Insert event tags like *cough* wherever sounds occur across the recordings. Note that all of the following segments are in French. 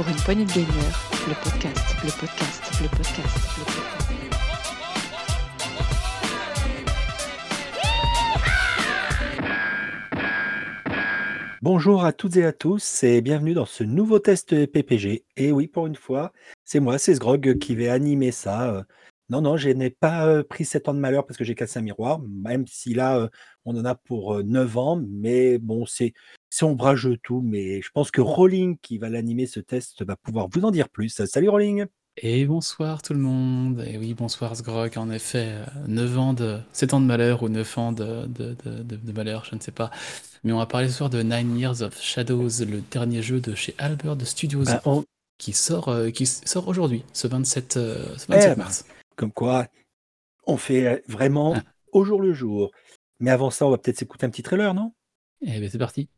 pour une poignée de gagneurs, le podcast, le podcast, le podcast, le podcast. Bonjour à toutes et à tous et bienvenue dans ce nouveau test PPG. Et oui, pour une fois, c'est moi, c'est Sgrog qui vais animer ça. Euh, Non, non, je n'ai pas euh, pris 7 ans de malheur parce que j'ai cassé un miroir, même si là, euh, on en a pour euh, 9 ans, mais bon, c'est c'est ombrageux tout, mais je pense que Rolling, qui va l'animer ce test, va pouvoir vous en dire plus. Salut Rolling! Et bonsoir tout le monde. Et oui, bonsoir Sgrog. En effet, euh, 9 ans de 7 ans de malheur ou 9 ans de, de, de, malheur, je ne sais pas. Mais on va parler ce soir de Nine Years of Shadows, le dernier jeu de chez Albert Studios Bah, on- qui sort, euh, qui sort aujourd'hui, ce 27, euh, ce Eh 27 ben, mars. comme quoi, on fait euh, vraiment Ah, au jour le jour. Mais avant ça, on va peut-être s'écouter un petit trailer, non? et bien c'est parti.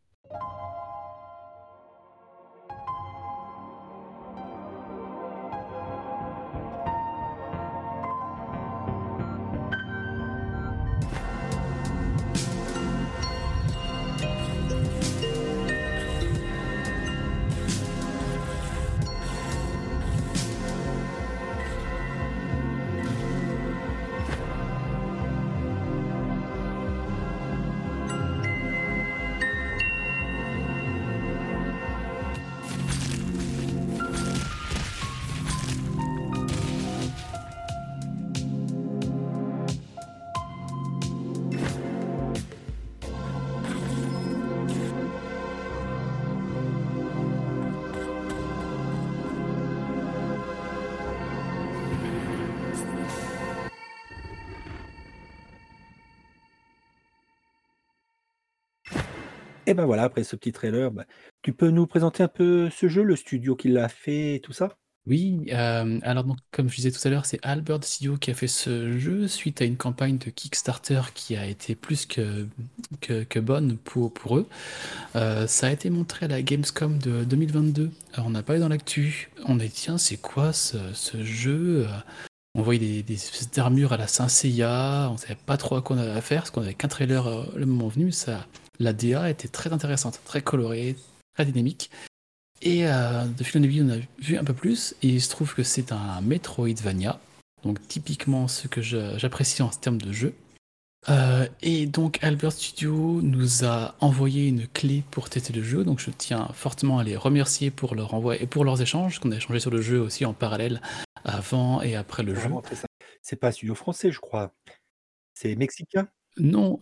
Ben voilà, après ce petit trailer, bah, tu peux nous présenter un peu ce jeu, le studio qui l'a fait tout ça? Oui, euh, alors donc, comme je disais tout à l'heure, c'est Albert Studio qui a fait ce jeu suite à une campagne de Kickstarter qui a été plus que, bonne pour, eux. Euh, ça a été montré à la Gamescom de 2022. Alors, on a parlé dans l'actu. On a dit, tiens, c'est quoi ce, jeu? Euh, On voyait des, des espèces d'armures à la Saint Seiya. On savait pas trop à quoi on avait affaire, parce qu'on avait qu'un trailer le moment venu. Ça, la DA était très intéressante, très colorée, très dynamique. Et euh, de fil en aiguille, on a vu un peu plus. Et il se trouve que c'est un Metroidvania. Donc, typiquement ce que j'apprécie en termes de jeu. Euh, et donc Albert Studio nous a envoyé une clé pour tester le jeu, donc je tiens fortement à les remercier pour leur envoi et pour leurs échanges, qu'on a échangé sur le jeu aussi en parallèle avant et après le jeu. C'est pas un studio français, je crois. C'est mexicain? Non,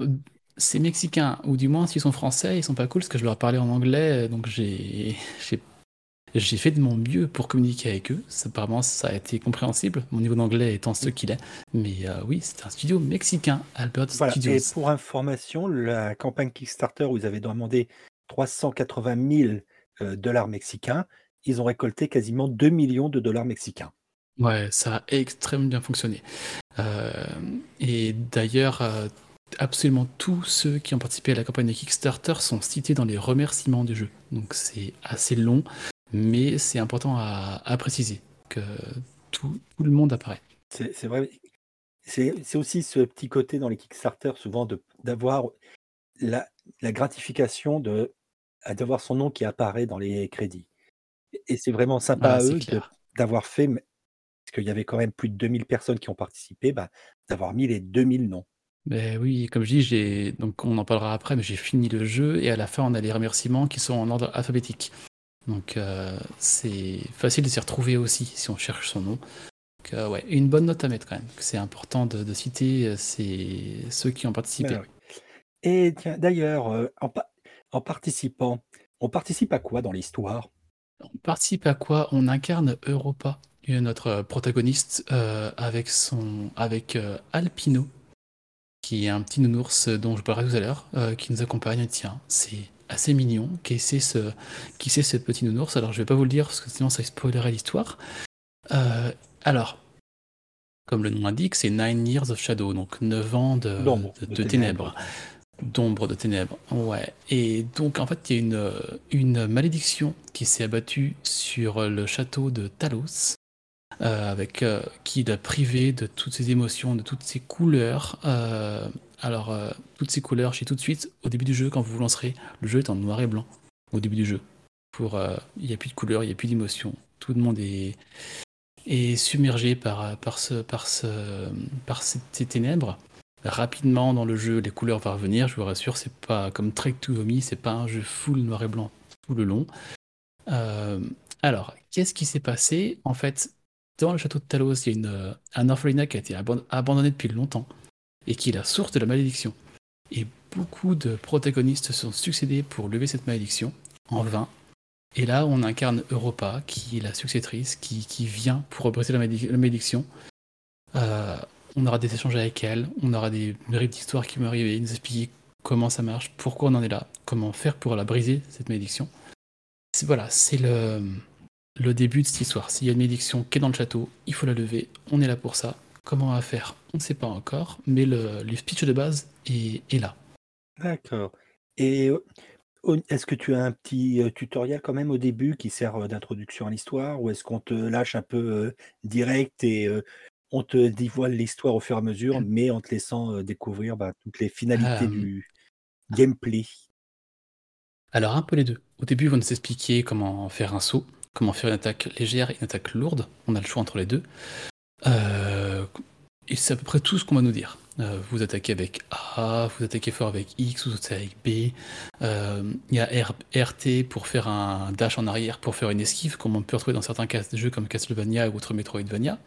euh, c'est mexicain, ou du moins s'ils sont français, ils sont pas cool parce que je leur parlais en anglais, donc j'ai fait de mon mieux pour communiquer avec eux. Ça, apparemment, ça a été compréhensible, mon niveau d'anglais étant ce qu'il est. Mais euh, oui, c'est un studio mexicain, Albert Voilà. Studios. Et pour information, la campagne Kickstarter où ils avaient demandé 380 000 euh, dollars mexicains, ils ont récolté quasiment 2 millions de dollars mexicains. Ouais, ça a extrêmement bien fonctionné. Euh, et d'ailleurs, euh, absolument tous ceux qui ont participé à la campagne de Kickstarter sont cités dans les remerciements du jeu. Donc c'est assez long, mais c'est important à, à préciser que tout, tout le monde apparaît. C'est vrai. C'est aussi ce petit côté dans les Kickstarter, souvent, d'avoir la, la gratification de d'avoir son nom qui apparaît dans les crédits. Et c'est vraiment sympa Ah, à eux d'avoir fait, parce qu'il y avait quand même plus de 2000 personnes qui ont participé, bah, d'avoir mis les 2000 noms. Mais oui, comme je dis, j'ai donc on en parlera après, mais j'ai fini le jeu et à la fin on a les remerciements qui sont en ordre alphabétique. Donc euh, c'est facile de s'y retrouver aussi si on cherche son nom. Donc, euh, ouais, une bonne note à mettre quand même. C'est important de, de citer euh, c'est ceux qui ont participé. Ben oui. Et tiens, d'ailleurs, en, pa- en participant, on participe à quoi dans l'histoire? On participe à quoi? On incarne Europa, notre protagoniste, euh, avec son avec Alpino, qui est un petit nounours dont je parlerai tout à l'heure, euh, qui nous accompagne. Tiens, c'est assez mignon. Qui c'est ce, qui c'est ce petit nounours? Alors, je vais pas vous le dire parce que sinon ça spoilerait l'histoire. Euh, alors, comme le nom l'indique, c'est Nine Years of Shadow, donc 9 ans de, D'ombre, de- de de ténèbres. D'ombre, de ténèbres, ouais. Et donc, en fait, il y a une, une malédiction qui s'est abattue sur le château de Talos, avec, euh, qui l'a privé de toutes ses émotions, de toutes ses couleurs. Euh, alors, euh, toutes ces couleurs, je dis tout de suite, au début du jeu, quand vous vous lancerez, le jeu est en noir et blanc, au début du jeu. Pour, euh, il n'y a plus de couleurs, il n'y a plus d'émotion. Tout le monde est, est submergé par, par, ce, par, ce, par ces ténèbres. Rapidement dans le jeu, les couleurs vont revenir. Je vous rassure, c'est pas comme Trek to Yomi, c'est pas un jeu full noir et blanc tout le long. Euh, alors, qu'est-ce qui s'est passé En fait, dans le château de Talos, il y a une, un orphelinat qui a été abandonné depuis longtemps et qui est la source de la malédiction. Et beaucoup de protagonistes se sont succédés pour lever cette malédiction, en vain. Et là, on incarne Europa, qui est la successrice, qui, qui vient pour briser la, malédiction. Euh, on aura des échanges avec elle, on aura des bribes d'histoire qui vont arriver, nous expliquer comment ça marche, pourquoi on en est là, comment faire pour la briser, cette malédiction. Voilà, c'est le, le début de cette histoire. S'il y a une malédiction qui est dans le château, il faut la lever, on est là pour ça. Comment on va faire? On ne sait pas encore, mais le, le speech de base est, est là. D'accord. Et est-ce que tu as un petit tutoriel quand même au début qui sert d'introduction à l'histoire ou est-ce qu'on te lâche un peu direct et on te dévoile l'histoire au fur et à mesure, mais en te laissant découvrir bah, toutes les finalités du gameplay? Alors un peu les deux. Au début, on nous expliquer comment faire un saut, comment faire une attaque légère et une attaque lourde. On a le choix entre les deux. et c'est à peu près tout ce qu'on va nous dire. Euh, vous attaquez avec A, vous attaquez fort avec X, vous attaquez avec B. Euh, il y a RT pour faire un dash en arrière, pour faire une esquive, comme on peut retrouver dans certains jeux comme Castlevania ou autres Metroidvania.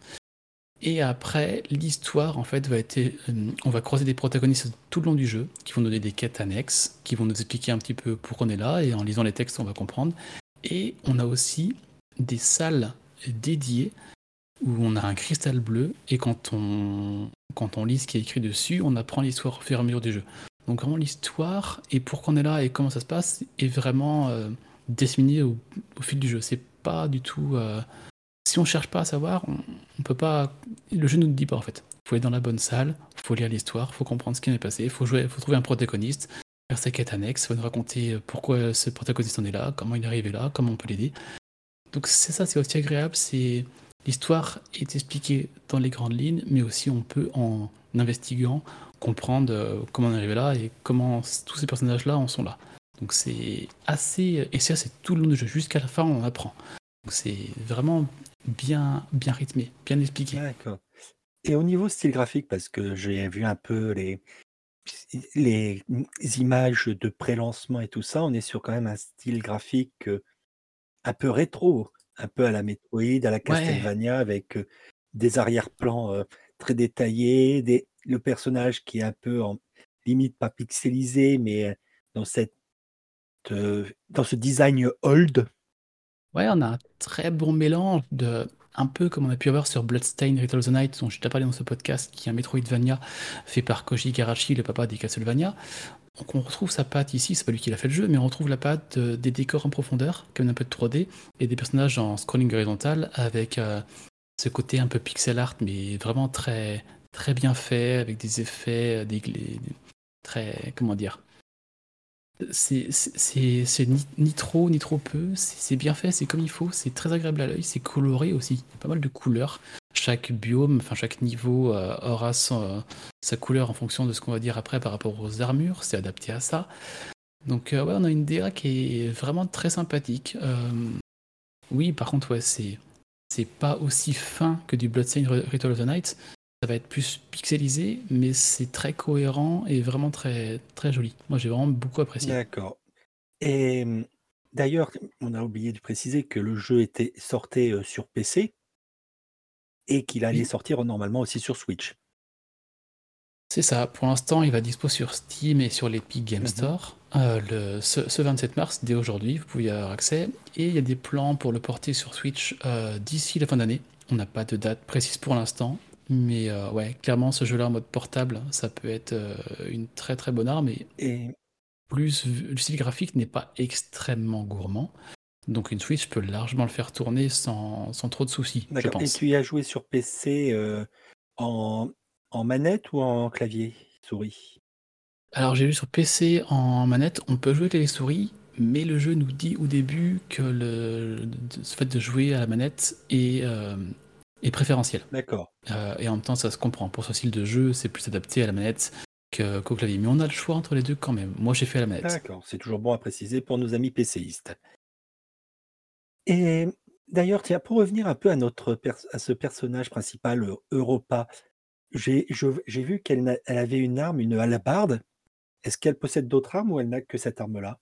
Et après, l'histoire, en fait, va être. Euh, on va croiser des protagonistes tout le long du jeu, qui vont donner des quêtes annexes, qui vont nous expliquer un petit peu pourquoi on est là, et en lisant les textes, on va comprendre. Et on a aussi des salles dédiées où on a un cristal bleu et quand on, quand on lit ce qui est écrit dessus, on apprend l'histoire au fur et à mesure du jeu. Donc vraiment l'histoire et pourquoi on est là et comment ça se passe est vraiment euh, au, fil du jeu. C'est pas du tout. Euh, si on cherche pas à savoir, on, peut pas. Le jeu nous dit pas en fait. Il faut aller dans la bonne salle, faut lire l'histoire, faut comprendre ce qui est passé, faut jouer, faut trouver un protagoniste, faire sa quête annexe, faut nous raconter pourquoi ce protagoniste en est là, comment il est arrivé là, comment on peut l'aider. Donc c'est ça, c'est aussi agréable, c'est L'histoire est expliquée dans les grandes lignes, mais aussi on peut, en investiguant, comprendre euh, comment on est arrivé là et comment tous ces personnages-là en sont là. Donc c'est assez... Et ça, c'est tout le long du jeu. Jusqu'à la fin, on apprend. Donc c'est vraiment bien, bien rythmé, bien expliqué. D'accord. Et au niveau style graphique, parce que j'ai vu un peu les, les images de pré-lancement et tout ça, on est sur quand même un style graphique euh, un peu rétro. Un peu à la Metroid, à la Castlevania avec, des arrière-plans, très détaillés, des le personnage qui est un peu en limite pas pixelisé, mais, dans cette, dans ce design old. Ouais, on a un très bon mélange de un peu comme on a pu avoir sur Bloodstained Ritual of the Night, dont je t'ai parlé dans ce podcast, qui est un Metroidvania fait par Koji Igarashi, le papa des Castlevania. Donc on retrouve sa patte ici, c'est pas lui qui l'a fait le jeu, mais on retrouve la patte des décors en profondeur, comme un peu de 3D, et des personnages en scrolling horizontal avec euh, ce côté un peu pixel art, mais vraiment très très bien fait, avec des effets, euh, des, très comment dire, c'est ni, trop ni trop peu, c'est bien fait, c'est comme il faut, c'est très agréable à l'œil, c'est coloré aussi, il y a pas mal de couleurs. Chaque biome, enfin chaque niveau euh, aura son, sa couleur en fonction de ce qu'on va dire après par rapport aux armures, c'est adapté à ça. Donc euh, ouais, on a une DA qui est vraiment très sympathique. Euh, oui, par contre, ouais, c'est c'est pas aussi fin que du Bloodstained Ritual of the Night, ça va être plus pixelisé, mais c'est très cohérent et vraiment très, très joli. Moi, j'ai vraiment beaucoup apprécié. D'accord. Et d'ailleurs, on a oublié de préciser que le jeu était sorti sur PC et qu'il allait sortir normalement aussi sur Switch. C'est ça. Pour l'instant, il va dispo sur Steam et sur l'Epic Game mmh Store. Euh, le, ce, 27 mars, dès aujourd'hui, vous pouvez y avoir accès. Et il y a des plans pour le porter sur Switch euh, d'ici la fin d'année. On n'a pas de date précise pour l'instant, mais euh, ouais, clairement, ce jeu-là en mode portable, ça peut être euh, une très très bonne arme. Et, plus, le style graphique n'est pas extrêmement gourmand. Donc une Switch peut largement le faire tourner sans, sans trop de soucis, je pense. Et tu y as joué sur PC euh, en, en, manette ou en clavier souris? Alors j'ai vu sur PC en manette, on peut jouer avec les souris, mais le jeu nous dit au début que le, le fait de jouer à la manette est, est préférentiel. D'accord. Euh, et en même temps, ça se comprend. Pour ce style de jeu, c'est plus adapté à la manette qu'au clavier. Mais on a le choix entre les deux quand même. Moi, j'ai fait à la manette. D'accord, c'est toujours bon à préciser pour nos amis PCistes. Et d'ailleurs, tiens, pour revenir un peu à notre à ce personnage principal, Europa, j'ai vu qu'elle avait une arme, une hallebarde. Est-ce qu'elle possède d'autres armes ou elle n'a que cette arme-là?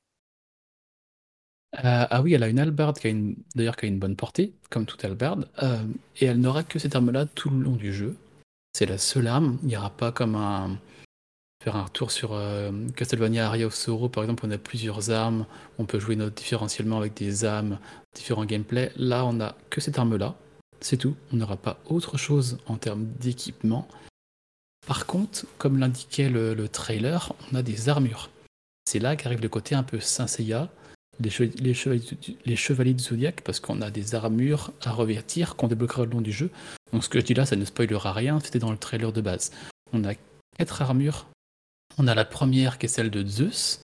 Heu, ah oui, elle a une hallebarde qui a une d'ailleurs qui a une bonne portée, comme toute hallebarde, hem et elle n'aura que cette arme-là tout le long du jeu. C'est la seule arme, il y aura pas comme un faire un retour sur, hem, Castlevania Aria of Sorrow, par exemple, on a plusieurs armes, on peut jouer notre différentiellement avec des âmes, différents gameplay. Là, on a que cette arme-là, c'est tout. On n'aura pas autre chose en termes d'équipement. Par contre, comme l'indiquait le le trailer, on a des armures. C'est là qu'arrive le côté un peu Saint Seiya, les cheva les chevaliers les chevaliers du zodiaque, parce qu'on a des armures à revêtir qu'on débloquera le long du jeu. Donc ce que je dis là, ça ne spoilera rien, c'était dans le trailer de base. On a 4 armures. On a la première qui est celle de Zeus,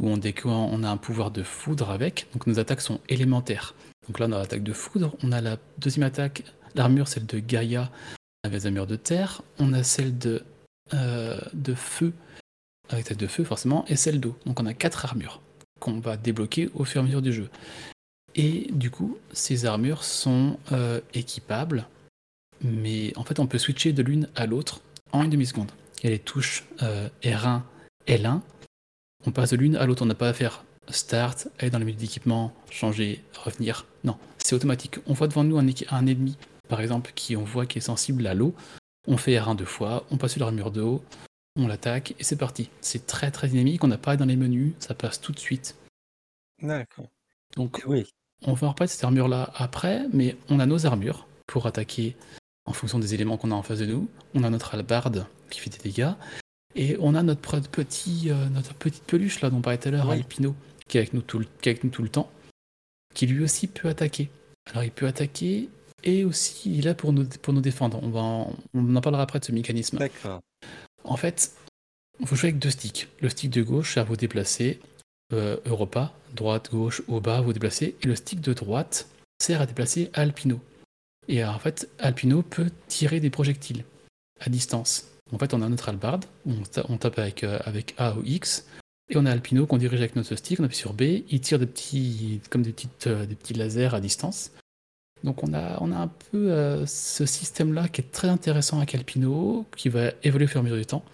où on on a un pouvoir de foudre avec, donc nos attaques sont élémentaires. Donc là, on a l'attaque de foudre, on a la deuxième attaque, l'armure, celle de Gaïa, avec les armures de terre. On a celle de, heu, de feu, avec attaque de feu forcément, et celle d'eau. Donc on a 4 armures qu'on va débloquer au fur et à mesure du jeu. Et du coup, ces armures sont, heu, équipables, mais en fait, on peut switcher de l'une à l'autre en une demi seconde. Il y a les touches, heu, R1, L1. On passe de l'une à l'autre, on n'a pas à faire start, aller dans le menu d'équipement, changer, revenir. Non, c'est automatique. On voit devant nous un ennemi, par exemple, qui on voit qui est sensible à l'eau. On fait R1 2 fois, on passe sur l'armure de haut, on l'attaque et c'est parti. C'est très, très dynamique, on n'a pas dans les menus, ça passe tout de suite. D'accord. Donc Oui. on va en reparler de cette armure-là après, mais on a nos armures pour attaquer en fonction des éléments qu'on a en face de nous. On a notre hallebarde qui fait des dégâts et on a notre petit, heu, notre petite peluche là dont on parlait tout à l'heure. Alpino, qui est avec nous tout le qui est avec nous tout le temps, qui lui aussi peut attaquer. Alors il peut attaquer et aussi il est là pour nous pour nous défendre. On va en on en parlera après de ce mécanisme. D'accord. En fait, vous jouez avec 2 sticks. Le stick de gauche sert à vous déplacer, heu, Europa, droite, gauche, haut, bas, vous déplacer et le stick de droite sert à déplacer Alpino. Et en fait, Alpino peut tirer des projectiles à distance. En fait, on a notre hallebarde, on ta on tape avec, heu, avec A ou X et on a Alpino qu'on dirige avec notre stick, on appuie sur B, il tire des petits comme des petites, heu, des petits lasers à distance. Donc on a on a un peu, heu, ce système-là qui est très intéressant avec Alpino, qui va évoluer au fur et à mesure du temps.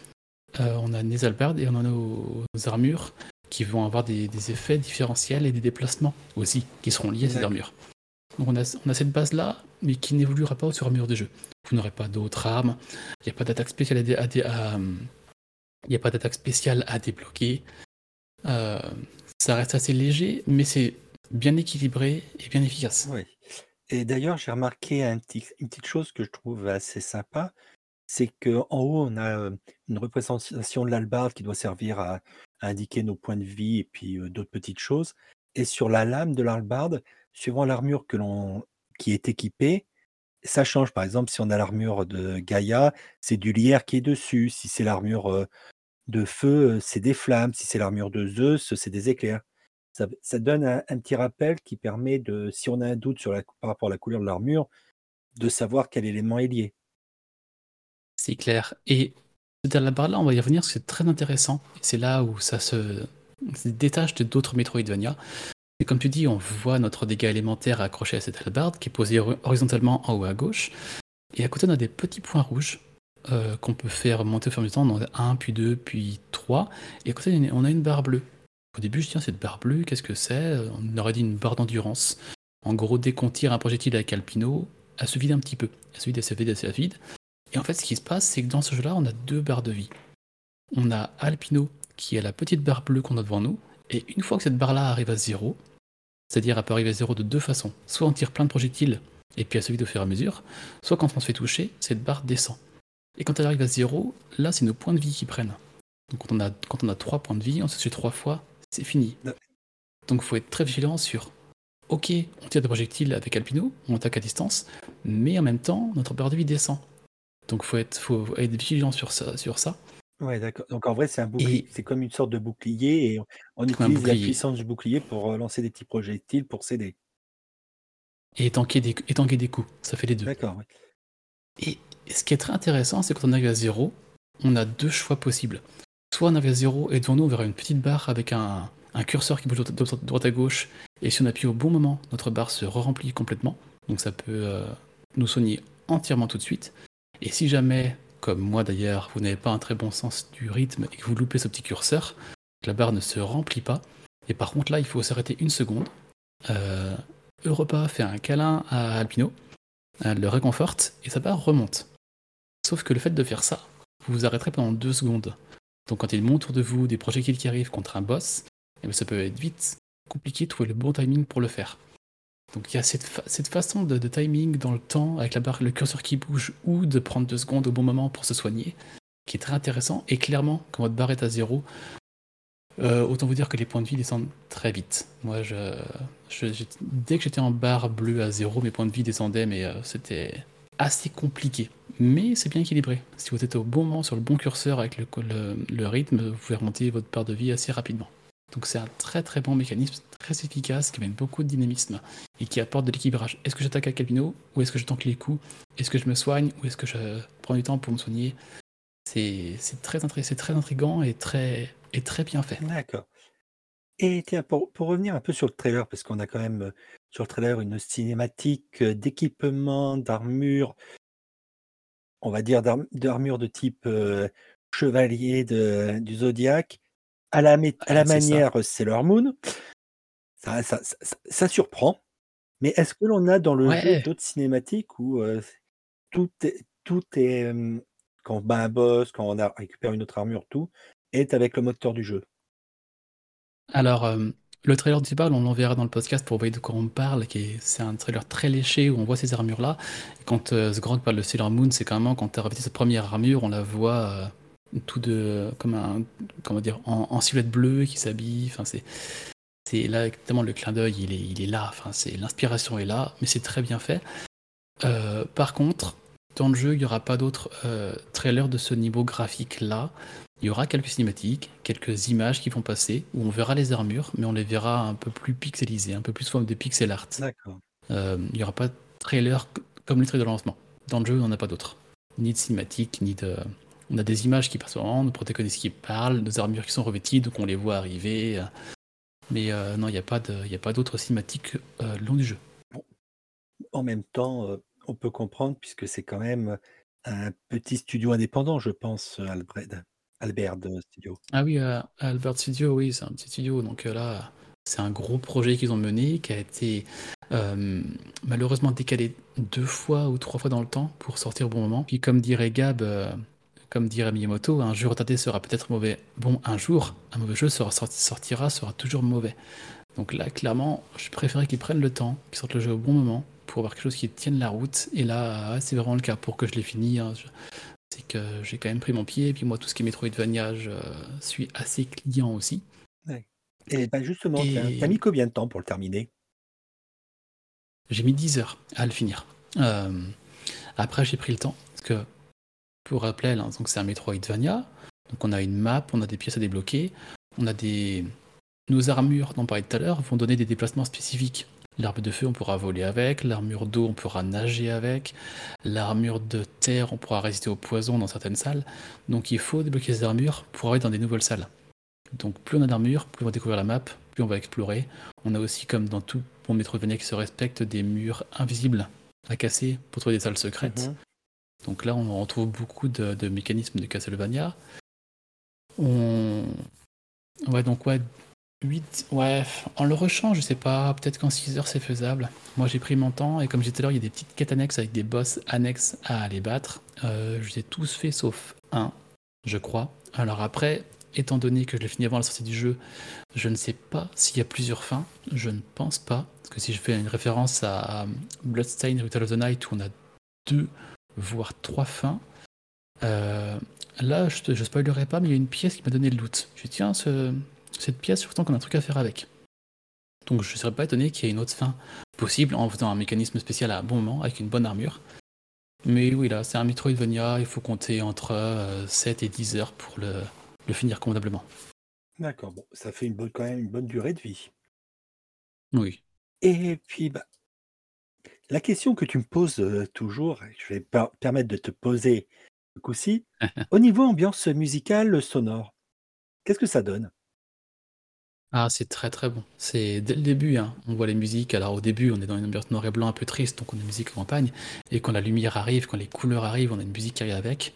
Heu, on a les hallebardes et on a nos nos armures qui vont avoir des des effets différentiels et des déplacements aussi, qui seront liés à ces armures. Donc on a c on a cette base-là, mais qui n'évoluera pas au fur et à mesure des jeux. Vous n'aurez pas d'autres armes, il y a pas d'attaque spéciale à dé à dé à, il y a pas d'attaque spéciale à débloquer. Heu, ça reste assez léger, mais c'est bien équilibré et bien efficace. Oui. Et d'ailleurs, j'ai remarqué une petite chose que je trouve assez sympa, c'est qu'en haut, on a, heu, une représentation de l'hallebarde qui doit servir à indiquer nos points de vie et puis, heu, d'autres petites choses. Et sur la lame de l'hallebarde, suivant l'armure qui est équipée, ça change. Par exemple, si on a l'armure de Gaïa, c'est du lierre qui est dessus. Si c'est l'armure, heu, de feu, c'est des flammes. Si c'est l'armure de Zeus, c'est des éclairs. Ça donne un un petit rappel qui permet de si on a un doute sur la par rapport à la couleur de l'armure, de savoir quel élément est lié. C'est clair et cette hallebarde-là, on va y revenir c'est très intéressant. C'est là où ça se détache de d'autres Metroidvania. Et comme tu dis, on voit notre dégât élémentaire accroché à cette hallebarde qui est posée hori horizontalement en haut à gauche et à côté, on a des petits points rouges, heu, qu'on peut faire monter au fur et à mesure. On a 1 puis 2 puis 3 et à côté, on a une barre bleue. Au début, je «Tiens, cette barre bleue, qu'est-ce que c'est?» on aurait dit une barre d'endurance. En gros, dès qu'on tire un projectile avec Alpino, elle se vide un petit peu. Elle se vide, elle se vide, elle se vide et en fait, ce qui se passe, c'est que dans ce jeu-là, on a 2 barres de vie. On a Alpino qui est la petite barre bleue qu'on a devant nous et une fois que cette barre-là arrive à 0, c'est-à-dire elle peut arriver à 0 de 2 façons. Soit on tire plein de projectiles et puis elle se vide au fur et à mesure, soit quand on se fait toucher, cette barre descend. Et quand elle arrive à 0, là, c'est nos points de vie qui prennent. Donc quand on a quand on a 3 points de vie, on se tue 3 fois, c'est fini. Donc faut être très vigilant sur OK, on tire des projectiles avec Alpino, on attaque à distance, mais en même temps, notre barre de vie descend. Donc faut être faut être vigilant sur ça sur ça. Ouais, d'accord. Donc en vrai, c'est un bouclier Et c'est comme une sorte de bouclier et on utilise la puissance du bouclier pour, heu, lancer des petits projectiles pour s'aider. et tanker des et tanker des coups, ça fait les 2. D'accord, ouais. Et ce qui est très intéressant, c'est quand on arrive à 0, on a 2 choix possibles. Soit on à 0 et devant nous, on verra une petite barre avec un curseur qui bouge de droite à gauche, et si on appuie au bon moment, notre barre se remplit complètement. Donc ça peut euh, nous soigner entièrement tout de suite. Et si jamais, comme moi d'ailleurs, vous n'avez pas un très bon sens du rythme et que vous loupez ce petit curseur, la barre ne se remplit pas. Et par contre là, il faut s'arrêter une seconde. Euh, Europa fait un câlin à Alpino, elle le réconforte et sa barre remonte. Sauf que le fait de faire ça, vous vous arrêterez pendant deux secondes. Donc quand il monte autour de vous des projectiles qui arrivent contre un boss, eh bien, ça peut être vite compliqué de trouver le bon timing pour le faire. Donc il y a cette, façon de, timing dans le temps, avec la barre, le curseur qui bouge, ou de prendre deux secondes au bon moment pour se soigner, qui est très intéressant. Et clairement, quand votre barre est à zéro, euh, autant vous dire que les points de vie descendent très vite. Moi, dès que j'étais en barre bleue à zéro, mes points de vie descendaient, mais euh, c'était assez compliqué. Mais c'est bien équilibré. Si vous êtes au bon moment sur le bon curseur avec le, le rythme, vous pouvez remonter votre barre de vie assez rapidement. Donc c'est un très très bon mécanisme, très efficace, qui amène beaucoup de dynamisme et qui apporte de l'équilibrage. Est-ce que j'attaque à Calvino ou est-ce que je tente les coups? Est-ce que je me soigne ou est-ce que je prends du temps pour me soigner? C'est très, très intriguant et très, et très bien fait. D'accord. Et tiens, pour, pour, revenir un peu sur le trailer, parce qu'on a quand même euh, sur le trailer une cinématique euh, d'équipement, d'armure, on va dire d'armure de type euh, chevalier de, du Zodiac à la, à la manière Sailor Moon. Ça, ça, ça, surprend. Mais est-ce que l'on a dans le jeu d'autres cinématiques où tout est, tout est quand on bat un boss, quand on a, récupère une autre armure, tout est avec le moteur du jeu? Alors, le trailer du bal, on l'enverra dans le podcast pour voir de quoi on parle. C'est un trailer très léché où on voit ces armures-là. quand euh, Sgrog parle de Sailor Moon, c'est carrément quand tu as revêtu sa première armure, on la voit tout de comme un comment dire en, silhouette bleue qui s'habille. Enfin c'est là tellement le clin d'œil il est là. Enfin c'est l'inspiration est là, mais c'est très bien fait. Euh, par contre, dans le jeu, il n'y aura pas d'autres euh, trailers de ce niveau graphique là. Il y aura quelques cinématiques, quelques images qui vont passer où on verra les armures, mais on les verra un peu plus pixelisées, un peu plus forme de pixel art. Euh, il n'y aura pas de trailer comme les trailers de lancement. Dans le jeu, on n'en a pas d'autres. Ni de cinématiques, ni de, on a des images qui passent en nos protagonistes qui parlent, nos armures qui sont revêties, donc on les voit arriver. Mais euh, non, il n'y a pas d'autres cinématiques euh, le long du jeu. En même temps, on peut comprendre, puisque c'est quand même un petit studio indépendant, je pense, Albert, Albert Studio. Ah oui, Albert Studio, oui, c'est un petit studio. Donc là, c'est un gros projet qu'ils ont mené, qui a été malheureusement décalé deux fois ou trois fois dans le temps pour sortir au bon moment. Puis comme dirait Gab, comme dirait Miyamoto, un jeu retardé sera peut-être mauvais. Bon, un jour, un mauvais jeu sortira, sera toujours mauvais. Donc là, clairement, je préférais qu'ils prennent le temps, qu'ils sortent le jeu au bon moment, pour avoir quelque chose qui tienne la route. Et là, c'est vraiment le cas. Pour que je l'ai fini, hein, c'est que j'ai quand même pris mon pied. Et puis moi, tout ce qui est Metroidvania, je suis assez client aussi. Et ben justement, t'as mis combien de temps pour le terminer? J'ai mis 10 heures à le finir. Euh, après, j'ai pris le temps, parce que pour rappeler, hein, c'est un Metroidvania. Donc on a une map, on a des pièces à débloquer, on a des nos armures dont on parlait tout à l'heure vont donner des déplacements spécifiques. L'arme de feu, on pourra voler avec, l'armure d'eau, on pourra nager avec, l'armure de terre, on pourra résister au poison dans certaines salles. Donc il faut débloquer ces armures pour aller dans des nouvelles salles. Donc plus on a d'armures, plus on va découvrir la map, plus on va explorer. On a aussi, comme dans tout bon Metroidvania qui se respecte, des murs invisibles à casser pour trouver des salles secrètes. Mhm. Donc là, on retrouve beaucoup de, mécanismes de Castlevania. On... Ouais, donc ouais, 8, ouais, en le rushant, je sais pas, peut-être qu'en 6 heures c'est faisable. Moi j'ai pris mon temps et comme j'étais là, il y a des petites quêtes annexes avec des boss annexes à aller battre. Euh, je les ai tous fait sauf un, je crois. Alors après, étant donné que je l'ai fini avant la sortie du jeu, je ne sais pas s'il y a plusieurs fins. Je ne pense pas. Parce que si je fais une référence à Bloodstained Ritual of the Night où on a deux voire trois fins. Euh, là, je ne spoilerai pas, mais il y a une pièce qui m'a donné le doute. Je dis, tiens, cette pièce, pourtant qu'on a un truc à faire avec. Donc je ne serais pas étonné qu'il y ait une autre fin possible en faisant un mécanisme spécial à un bon moment, avec une bonne armure. Mais oui, là, c'est un Metroidvania, il faut compter entre 7 euh, et 10 heures pour le, le finir convenablement. D'accord, bon, ça fait une bonne, quand même une bonne durée de vie. Oui. Et puis, bah, la question que tu me poses, toujours je vais permettre de te poser ce coup-ci. *laughs* Au niveau ambiance musicale, sonore, qu'est-ce que ça donne? Ah, c'est très très bon. C'est dès le début, hein, on voit les musiques. Alors au début, on est dans une ambiance noir et blanc un peu triste, donc on a une musique campagne. Et quand la lumière arrive, quand les couleurs arrivent, on a une musique qui arrive avec.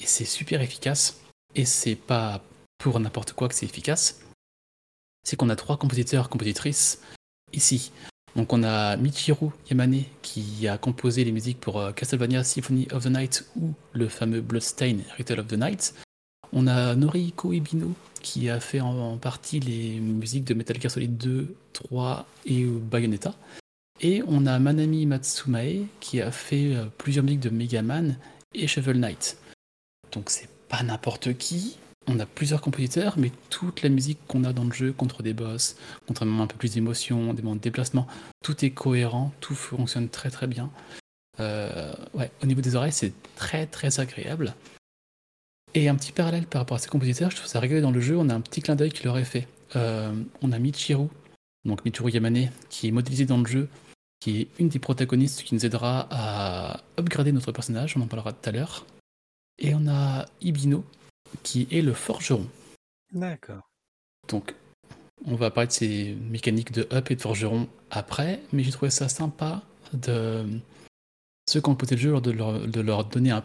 Et c'est super efficace. Et c'est pas pour n'importe quoi que c'est efficace. C'est qu'on a trois compositeurs, compositrices ici. Donc on a Michiru Yamane qui a composé les musiques pour euh, Castlevania Symphony of the Night ou le fameux Bloodstain Ritual of the Night. On a Noriko Ibino qui a fait en, partie les musiques de Metal Gear Solid 2, 3 et Bayonetta. Et on a Manami Matsumae qui a fait euh, plusieurs musiques de Mega Man et Shovel Knight. Donc c'est pas n'importe qui, on a plusieurs compositeurs, mais toute la musique qu'on a dans le jeu contre des boss, contre un moment un peu plus d'émotion, des moments de déplacement, tout est cohérent, tout fonctionne très très bien. Euh, ouais, au niveau des oreilles, c'est très très agréable. Et un petit parallèle par rapport à ces compositeurs, je trouve ça rigolo dans le jeu, on a un petit clin d'œil qui leur est fait. Euh, on a Michiru, donc Michiru Yamane, qui est modélisé dans le jeu, qui est une des protagonistes qui nous aidera à upgrader notre personnage, on en parlera tout à l'heure. Et on a Ibino, qui est le forgeron. D'accord. Donc, on va parler de ces mécaniques de up et de forgeron après, mais j'ai trouvé ça sympa de ceux qui ont posé le jeu, de leur, de leur donner un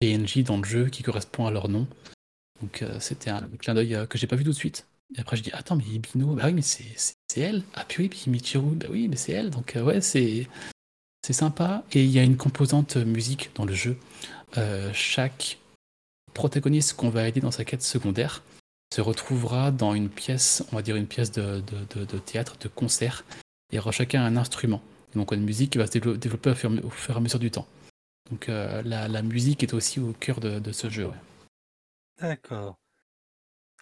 PNJ dans le jeu qui correspond à leur nom. Donc, euh, c'était un clin d'œil euh, que j'ai pas vu tout de suite. Et après, je dis, attends, mais Ibino, bah oui, mais c'est elle. Ah, puis oui, puis Michiru, bah oui, mais c'est elle. Donc, euh, ouais, c'est sympa. Et il y a une composante musique dans le jeu. chaque protagoniste qu'on va aider dans sa quête secondaire se retrouvera dans une pièce, on va dire une pièce de, théâtre, de concert, et aura chacun un instrument. Donc une musique qui va se développer au fur, et à mesure du temps. Donc euh, la, musique est aussi au cœur de, ce jeu. D'accord.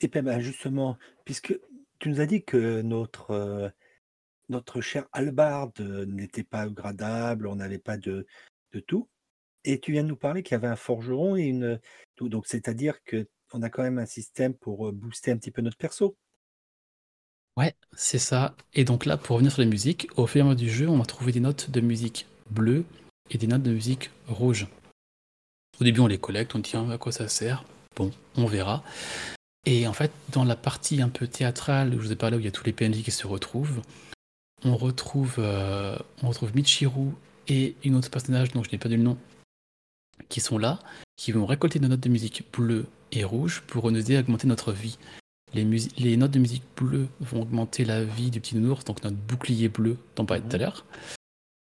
Et bien bah, justement, puisque tu nous as dit que notre, euh, notre cher Albard n'était pas gradable, on n'avait pas de, de tout, et tu viens de nous parler qu'il y avait un forgeron et une. Donc, c'est-à-dire qu'on a quand même un système pour booster un petit peu notre perso. Ouais, c'est ça. Et donc là, pour revenir sur les musiques, au fur et à mesure du jeu, on va trouver des notes de musique bleues et des notes de musique rouges. Au début, on les collecte, on dit à quoi ça sert. Bon, on verra. Et en fait, dans la partie un peu théâtrale, où je vous ai parlé, où il y a tous les PNJ qui se retrouvent, on retrouve, euh, on retrouve Michiru et une autre personnage dont je n'ai pas dit le nom, qui sont là, qui vont récolter nos notes de musique bleues et rouges pour nous aider à augmenter notre vie. Les, les, notes de musique bleues vont augmenter la vie du petit nounours, donc notre bouclier bleu dont on parlait tout à l'heure.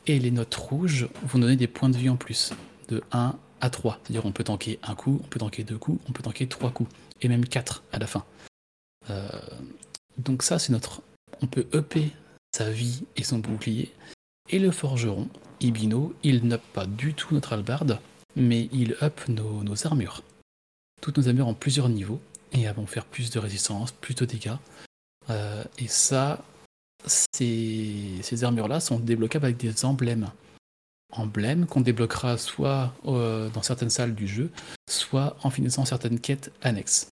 Et les notes rouges vont donner des points de vie en plus, de 1 à 3. C'est-à-dire on peut tanker un coup, on peut tanker deux coups, on peut tanker trois coups, et même quatre à la fin. Euh, donc ça, c'est notre... On peut upper sa vie et son bouclier. Et le forgeron, Ibino, il n'up pas du tout notre albarde, mais il up nos, armures. Toutes nos armures en plusieurs niveaux, et elles vont faire plus de résistance, plus de dégâts. Euh, et ça, ces, armures-là sont débloquables avec des emblèmes. Emblèmes qu'on débloquera soit euh, dans certaines salles du jeu, soit en finissant certaines quêtes annexes.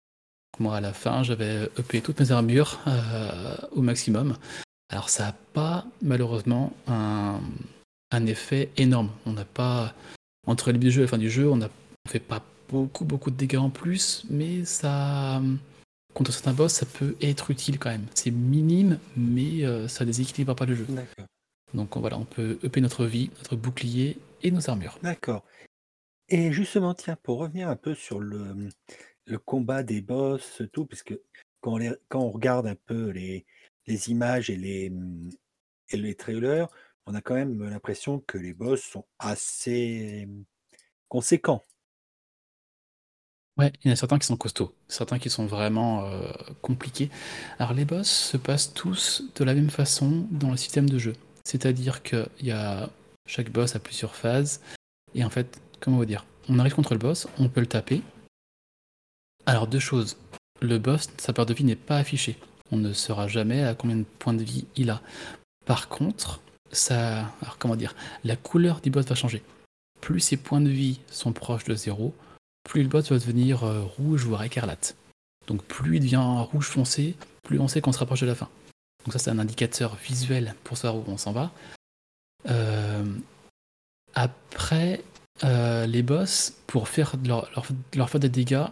Moi, à la fin, j'avais upé toutes mes armures euh, au maximum. Alors, ça n'a pas, malheureusement, un, un effet énorme. On n'a pas entre le début du jeu et la fin du jeu, on ne fait pas beaucoup, beaucoup de dégâts en plus, mais ça. Contre certains boss, ça peut être utile quand même. C'est minime, mais euh, ça déséquilibre pas le jeu. Donc voilà, on peut upper notre vie, notre bouclier et nos armures. D'accord. Et justement, tiens, pour revenir un peu sur le, le combat des boss, tout, puisque quand on, quand on regarde un peu les, les images et les, et les trailers, on a quand même l'impression que les boss sont assez conséquents. Ouais, il y en a certains qui sont costauds, certains qui sont vraiment compliqués. Alors les boss se passent tous de la même façon dans le système de jeu. C'est-à-dire que y a chaque boss a plusieurs phases. Et en fait, comment vous dire? On arrive contre le boss, on peut le taper. Alors deux choses. Le boss, sa part de vie n'est pas affichée. On ne saura jamais à combien de points de vie il a. Par contre, ça, comment dire, la couleur du boss va changer. Plus ses points de vie sont proches de zéro, plus le boss va devenir euh, rouge voire écarlate. Donc plus il devient rouge foncé, plus on sait qu'on se rapproche de la fin. Donc ça c'est un indicateur visuel pour savoir où on s'en va. Euh, après, euh, les boss, pour faire leur, leur, faire des dégâts,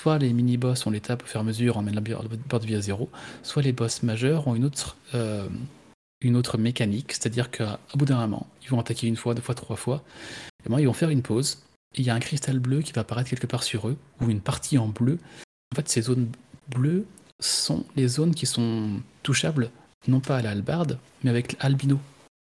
soit les mini-boss, on les tape au fur et à mesure, on met la barre de vie à zéro, soit les boss majeurs ont une autre, mécanique, c'est-à-dire qu'au bout d'un moment, ils vont attaquer une fois, deux fois, trois fois, et moi, ils vont faire une pause, il y a un cristal bleu qui va apparaître quelque part sur eux, ou une partie en bleu. En fait, ces zones bleues sont les zones qui sont touchables, non pas à la hallebarde, mais avec Albino,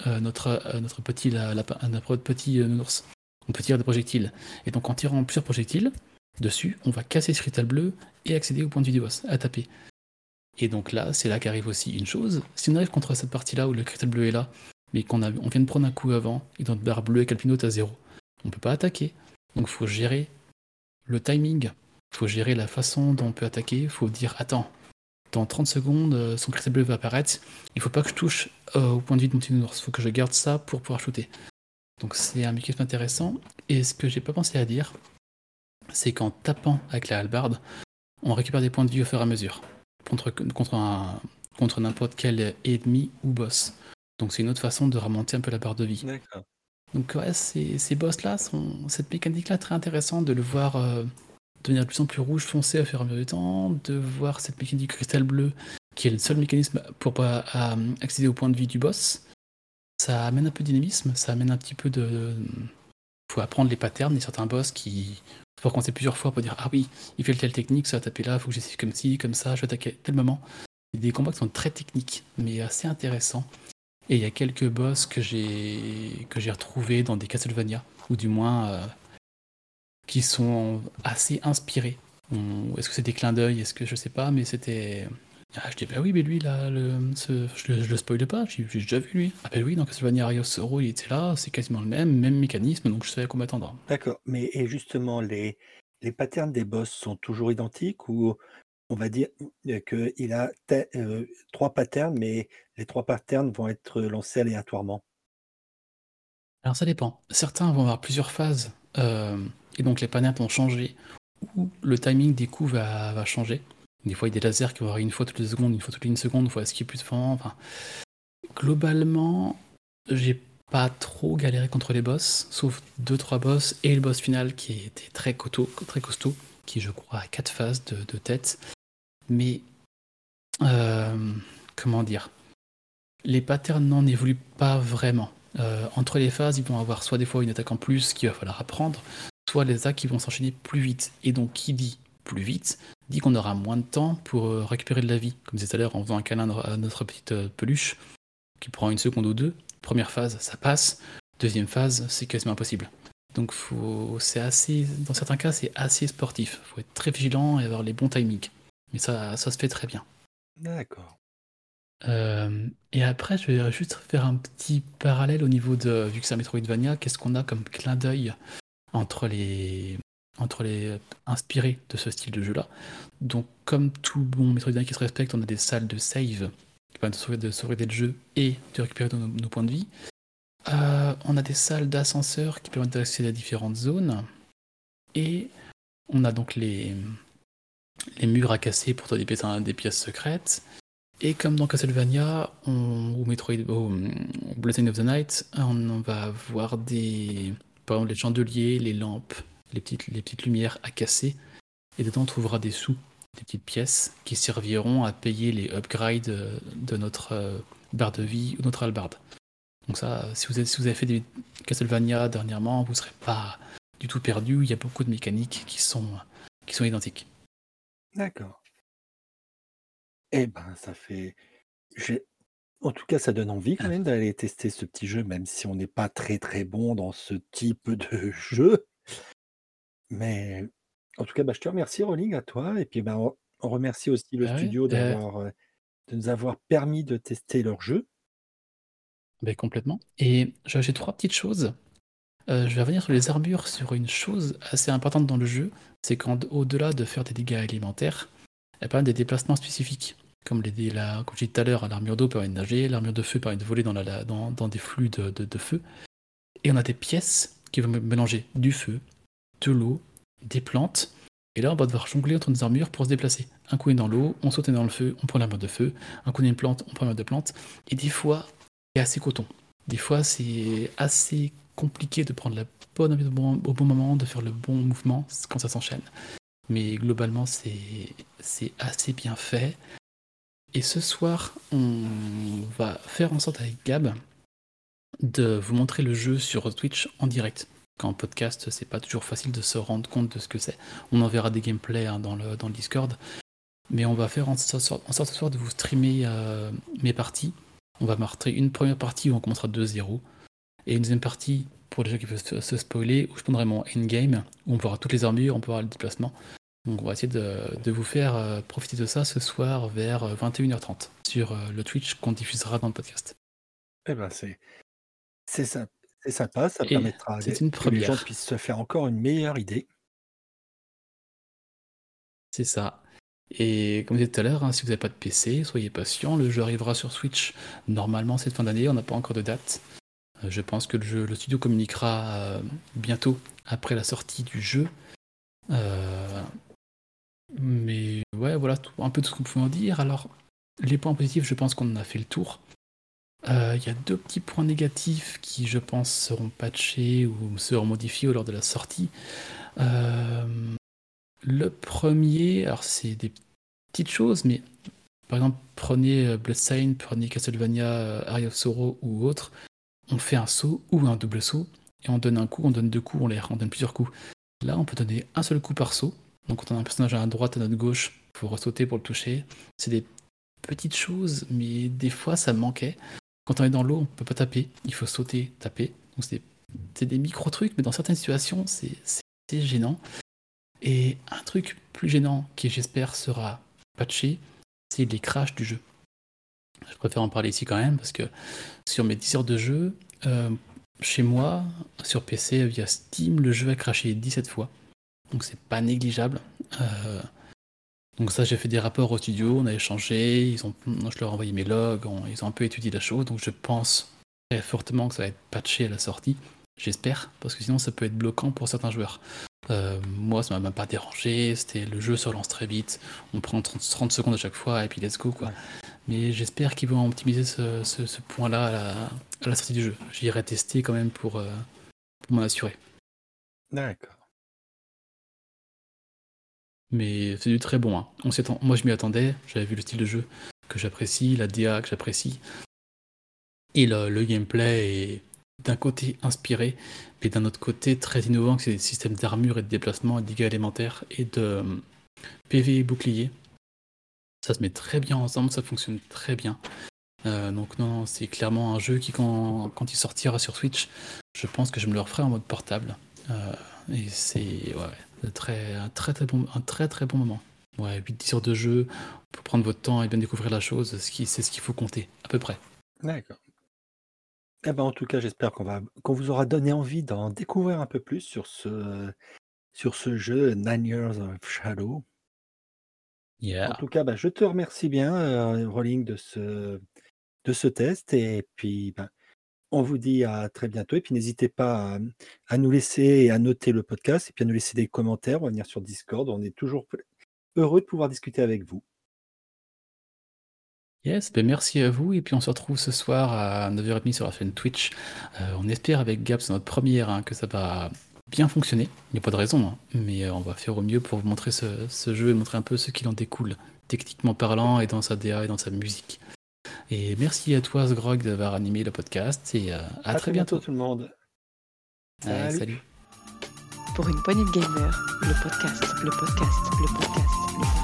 euh, notre, euh, notre petit, la, la- notre petit euh, ours. On peut tirer des projectiles. Et donc, en tirant plusieurs projectiles dessus, on va casser ce cristal bleu et accéder au point de vue du boss, à taper. Et donc là, c'est là qu'arrive aussi une chose. Si on arrive contre cette partie-là où le cristal bleu est là, mais qu'on on vient de prendre un coup avant, et notre barre bleue avec Alpino est à zéro, on peut pas attaquer. Donc faut gérer le timing, faut gérer la façon dont on peut attaquer, faut dire attends, dans 30 secondes, euh, son cristal bleu va apparaître, il faut pas que je touche euh, au point de vue de mon il faut que je garde ça pour pouvoir shooter. Donc c'est un mécanisme intéressant, et ce que j'ai pas pensé à dire, c'est qu'en tapant avec la hallebarde, on récupère des points de vie au fur et à mesure, contre, contre, n'importe quel ennemi ou boss. Donc c'est une autre façon de remonter un peu la barre de vie. Donc ouais, ces, boss-là, cette mécanique-là très intéressante de le voir euh, devenir de plus en plus rouge foncé au fur et à mesure du temps, de voir cette mécanique cristal bleu, qui est le seul mécanisme pour pas accéder au point de vie du boss. Ça amène un peu de dynamisme, ça amène un petit peu de... faut apprendre les patterns, il a certains boss qui... faut recommencer plusieurs fois pour dire « Ah oui, il fait telle technique, ça va taper là, faut que j'essaie comme ci, comme ça, je vais attaquer à tel moment. » Il des combats qui sont très techniques, mais assez intéressants. Et il y a quelques boss que j'ai que j'ai retrouvés dans des Castlevania, ou du moins euh, qui sont assez inspirés. Est-ce que c'est des clins d'œil Est-ce que je sais pas Mais c'était. Ah, je dis bah oui, mais lui là, je, le, le spoile pas. J'ai déjà vu lui. Ah bah oui, dans Castlevania Rio Zoro, il était là. C'est quasiment le même, même mécanisme, donc je savais à quoi m'attendre. D'accord. Mais et justement, les, les patterns des boss sont toujours identiques ou on va dire qu'il a trois patterns, mais les trois patterns vont être lancés aléatoirement. Alors ça dépend. Certains vont avoir plusieurs phases, et donc les panneaux vont changer, ou le timing des coups va, changer. Des fois, il y a des lasers qui vont avoir une fois toutes les secondes, une fois toutes les une seconde, il faut esquiver plus souvent. Enfin, globalement, j'ai pas trop galéré contre les boss, sauf deux trois boss et le boss final qui était très costaud, très costaud qui je crois a quatre phases de, de tête. Mais euh, comment dire Les patterns n'en évoluent pas vraiment. Euh, entre les phases, ils vont avoir soit des fois une attaque en plus qu'il va falloir apprendre, soit les attaques qui vont s'enchaîner plus vite. Et donc, qui dit plus vite, dit qu'on aura moins de temps pour euh, récupérer de la vie. Comme je disais tout à l'heure, en faisant un câlin à notre petite peluche, qui prend une seconde ou deux. Première phase, ça passe. Deuxième phase, c'est quasiment impossible. Donc, c'est assez, dans certains cas, c'est assez sportif. Il faut être très vigilant et avoir les bons timings. Mais ça, ça se fait très bien. D'accord. Euh, et après, je vais juste faire un petit parallèle au niveau de, vu que c'est un Metroidvania, qu'est-ce qu'on a comme clin d'œil entre les, entre les inspirés de ce style de jeu-là? Donc, comme tout bon Metroidvania qui se respecte, on a des salles de save qui permettent de sauvegarder, de sauvegarder le jeu et de récupérer nos, nos points de vie. Euh, on a des salles d'ascenseur qui permettent d'accéder à différentes zones. Et on a donc les, les murs à casser pour trouver des pièces, secrètes. Et comme dans Castlevania on, ou Metroid, ou Blessing of the Night, on va avoir des, par exemple les chandeliers, les lampes, les petites, les petites lumières à casser. Et dedans on trouvera des sous, des petites pièces qui serviront à payer les upgrades de notre euh, barre de vie ou notre hallebarde. Donc ça, si vous, avez, fait Castlevania dernièrement, vous ne serez pas du tout perdu. Il y a beaucoup de mécaniques qui sont, qui sont identiques. D'accord. Eh ben, ça fait. j'ai- En tout cas, ça donne envie quand même d'aller tester ce petit jeu, même si on n'est pas très très bon dans ce type *laughs* de jeu. Mais en tout cas, bah, je te remercie, Rolling, à toi. Et puis, bah, on, on remercie aussi le Ah ouais, studio euh, d'avoir, euh, de nous avoir permis de tester leur jeu. Ben, complètement. Et j'ai j'ai trois petites choses. Euh, je vais revenir sur les armures, sur une chose assez importante dans le jeu, c'est qu'au-delà de faire des dégâts a pas mal des déplacements spécifiques. Comme, les, la, comme je tout à l'heure, l'armure d'eau permet de nager, l'armure de feu permet de voler dans, des flux de feu. Et on a des pièces qui vont mélanger du feu, de l'eau, des plantes. Et là, on va devoir jongler entre nos armures pour se déplacer. Un coup on est dans l'eau, on saute dans le feu, on prend l'armure de feu. Un coup on est une plante, on prend l'armure de plante. Et des fois, c'est assez coton. Des fois, c'est assez compliqué de prendre la bonne armure au bon, moment, de faire le bon mouvement quand ça s'enchaîne. mais globalement c'est assez bien fait. Et ce soir, on va faire en sorte avec Gab de vous montrer le jeu sur Twitch en direct. Quand podcast, c'est pas toujours facile de se rendre compte de ce que c'est. On enverra des gameplays hein, dans, le, dans le Discord. Mais on va faire en sorte, en sorte ce soir de vous streamer euh, mes parties. On va montrer une première partie où on commencera 2-0. Et une deuxième partie pour les gens qui veulent se spoiler, où je prendrai mon endgame, où on verra toutes les armures, on pourra le déplacement. Donc on va essayer de, vous faire euh, profiter de ça ce soir vers 21h30 euh, sur le Twitch qu'on diffusera dans le podcast. Eh ben c'est c'est ça, c'est sympa, ça permettra que les gens puissent se faire encore une meilleure idée. C'est ça. Et comme je disais tout à l'heure, hein, si vous n'avez pas de PC, soyez patient, le jeu arrivera sur Switch normalement cette fin d'année, on n'a pas encore de date. Euh, je pense que le, studio communiquera euh, bientôt après la sortie du jeu. Euh, mais ouais, voilà un peu tout ce qu'on pouvait en dire. Alors, les points positifs, je pense qu'on en a fait le tour. Il y a deux petits points négatifs qui, je pense, seront patchés ou seront modifiés lors de la sortie. Le premier, alors c'est des petites choses, mais par exemple, prenez Bloodstained, prenez Castlevania, Area of Sorrow ou autre, on fait un saut ou un double saut, et on donne un coup, on donne deux coups, on l'air, on donne plusieurs coups. Là, on peut donner un seul coup par saut. Donc, quand on a un personnage à droite, à notre gauche, il faut ressauter pour le toucher. C'est des petites choses, mais des fois, ça manquait. Quand on est dans l'eau, on peut pas taper, il faut sauter, taper. Donc c'est des micro-trucs, mais dans certaines situations, c'est gênant. Et un truc plus gênant qui, j'espère, sera patché, c'est les crashs du jeu. Je préfère en parler ici quand même, parce que sur mes 10 heures de jeu, euh, chez moi, sur PC, via Steam, le jeu a craché 17 fois. Donc c'est pas négligeable. Euh, donc ça, j'ai fait des rapports au studio, on a échangé, ils ont, je leur ai envoyé mes logs, ils ont un peu étudié la chose, donc je pense très fortement que ça va être patché à la sortie. J'espère, parce que sinon ça peut être bloquant pour certains joueurs. Euh, moi, ça m'a même pas dérangé, c'était le jeu se relance très vite, on prend 30, secondes à chaque fois et puis let's go quoi. Mais j'espère qu'ils vont optimiser ce, point-là à la, sortie du jeu. J'irai tester quand même pour, euh, pour m'en assurer. D'accord. Mais c'est du très bon. Hein. On Moi, je m'y attendais. J'avais vu le style de jeu que j'apprécie, la DA que j'apprécie. Et le, gameplay est d'un côté inspiré, mais d'un autre côté très innovant, que c'est des systèmes d'armure et de déplacement, et de dégâts élémentaires et de euh, PV et bouclier. Ça se met très bien ensemble, ça fonctionne très bien. Euh, donc non, c'est clairement un jeu qui, quand, il sortira sur Switch, je pense que je me le referai en mode portable. Euh, et c'est un, très, très bon, un très très bon moment. Ouais, 8-10 heures de jeu pour prendre votre temps et bien découvrir la chose, c'est ce qu'il faut compter, à peu près. D'accord. Eh ben, en tout cas, j'espère qu'on va vous aura donné envie d'en découvrir un peu plus sur ce, sur ce jeu Nine Years of Shadow. En tout cas, bah, je te remercie bien, euh, Rolling, de ce, de ce test. Et puis, bah, on vous dit à très bientôt et puis n'hésitez pas à, nous laisser et à noter le podcast et puis à nous laisser des commentaires, on va venir sur Discord, on est toujours heureux de pouvoir discuter avec vous. Yes, ben merci à vous et puis on se retrouve ce soir à 9h30 sur la chaîne Twitch. Euh, on espère avec Gab, c'est notre première, hein, que ça va bien fonctionner. Il n'y a pas de raison, hein, mais euh, on va faire au mieux pour vous montrer ce, ce jeu et montrer un peu ce qu'il en découle, techniquement parlant et dans sa DA et dans sa musique. Et merci à toi, Sgrog, d'avoir animé le podcast. Et euh, à, très, bientôt. tout le monde. Salut. salut. Pour une poignée de gamers, le podcast, le podcast, le podcast, le podcast.